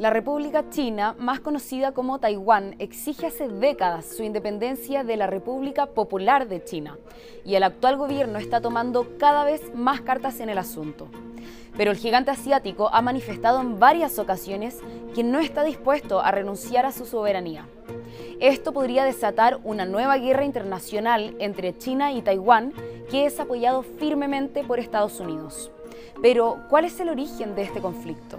La República China, más conocida como Taiwán, exige hace décadas su independencia de la República Popular de China y el actual gobierno está tomando cada vez más cartas en el asunto. Pero el gigante asiático ha manifestado en varias ocasiones que no está dispuesto a renunciar a su soberanía. Esto podría desatar una nueva guerra internacional entre China y Taiwán que es apoyado firmemente por Estados Unidos. Pero, ¿cuál es el origen de este conflicto?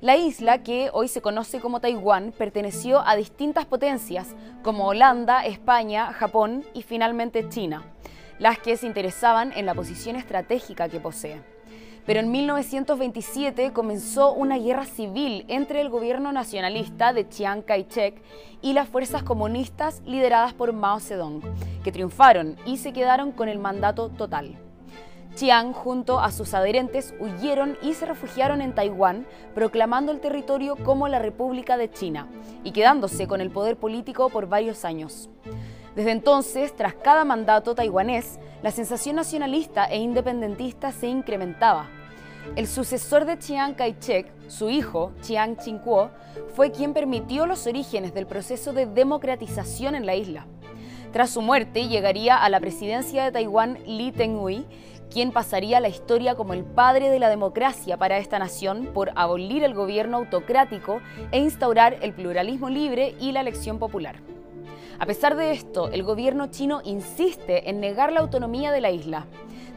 La isla, que hoy se conoce como Taiwán, perteneció a distintas potencias como Holanda, España, Japón y finalmente China, las que se interesaban en la posición estratégica que posee. Pero en 1927 comenzó una guerra civil entre el gobierno nacionalista de Chiang Kai-shek y las fuerzas comunistas lideradas por Mao Zedong, que triunfaron y se quedaron con el mandato total. Chiang junto a sus adherentes huyeron y se refugiaron en Taiwán, proclamando el territorio como la República de China y quedándose con el poder político por varios años. Desde entonces, tras cada mandato taiwanés, la sensación nacionalista e independentista se incrementaba. El sucesor de Chiang Kai-shek, su hijo, Chiang Ching-kuo, fue quien permitió los orígenes del proceso de democratización en la isla. Tras su muerte, llegaría a la presidencia de Taiwán Lee Teng-hui, quien pasaría la historia como el padre de la democracia para esta nación por abolir el gobierno autocrático e instaurar el pluralismo libre y la elección popular. A pesar de esto, el gobierno chino insiste en negar la autonomía de la isla.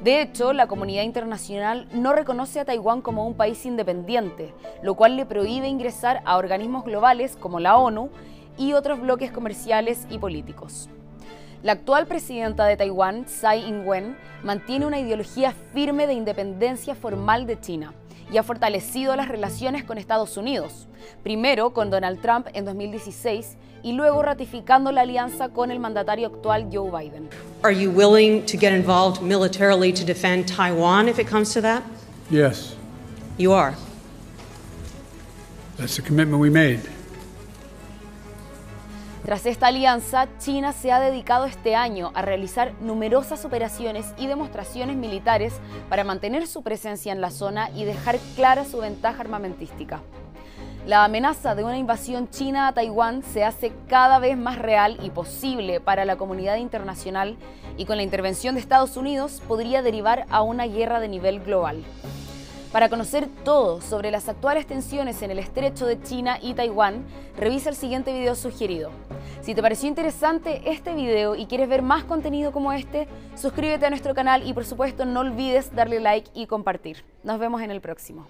De hecho, la comunidad internacional no reconoce a Taiwán como un país independiente, lo cual le prohíbe ingresar a organismos globales como la ONU y otros bloques comerciales y políticos. La actual presidenta de Taiwán, Tsai Ing-wen, mantiene una ideología firme de independencia formal de China y ha fortalecido las relaciones con Estados Unidos, primero con Donald Trump en 2016 y luego ratificando la alianza con el mandatario actual Joe Biden. Are you willing to get involved militarily to defend Taiwan if it comes to that? Yes, You are. that's the commitment we made. Tras esta alianza, China se ha dedicado este año a realizar numerosas operaciones y demostraciones militares para mantener su presencia en la zona y dejar clara su ventaja armamentística. La amenaza de una invasión china a Taiwán se hace cada vez más real y posible para la comunidad internacional y con la intervención de Estados Unidos podría derivar a una guerra de nivel global. Para conocer todo sobre las actuales tensiones en el estrecho de China y Taiwán, revisa el siguiente video sugerido. Si te pareció interesante este video y quieres ver más contenido como este, suscríbete a nuestro canal y por supuesto no olvides darle like y compartir. Nos vemos en el próximo.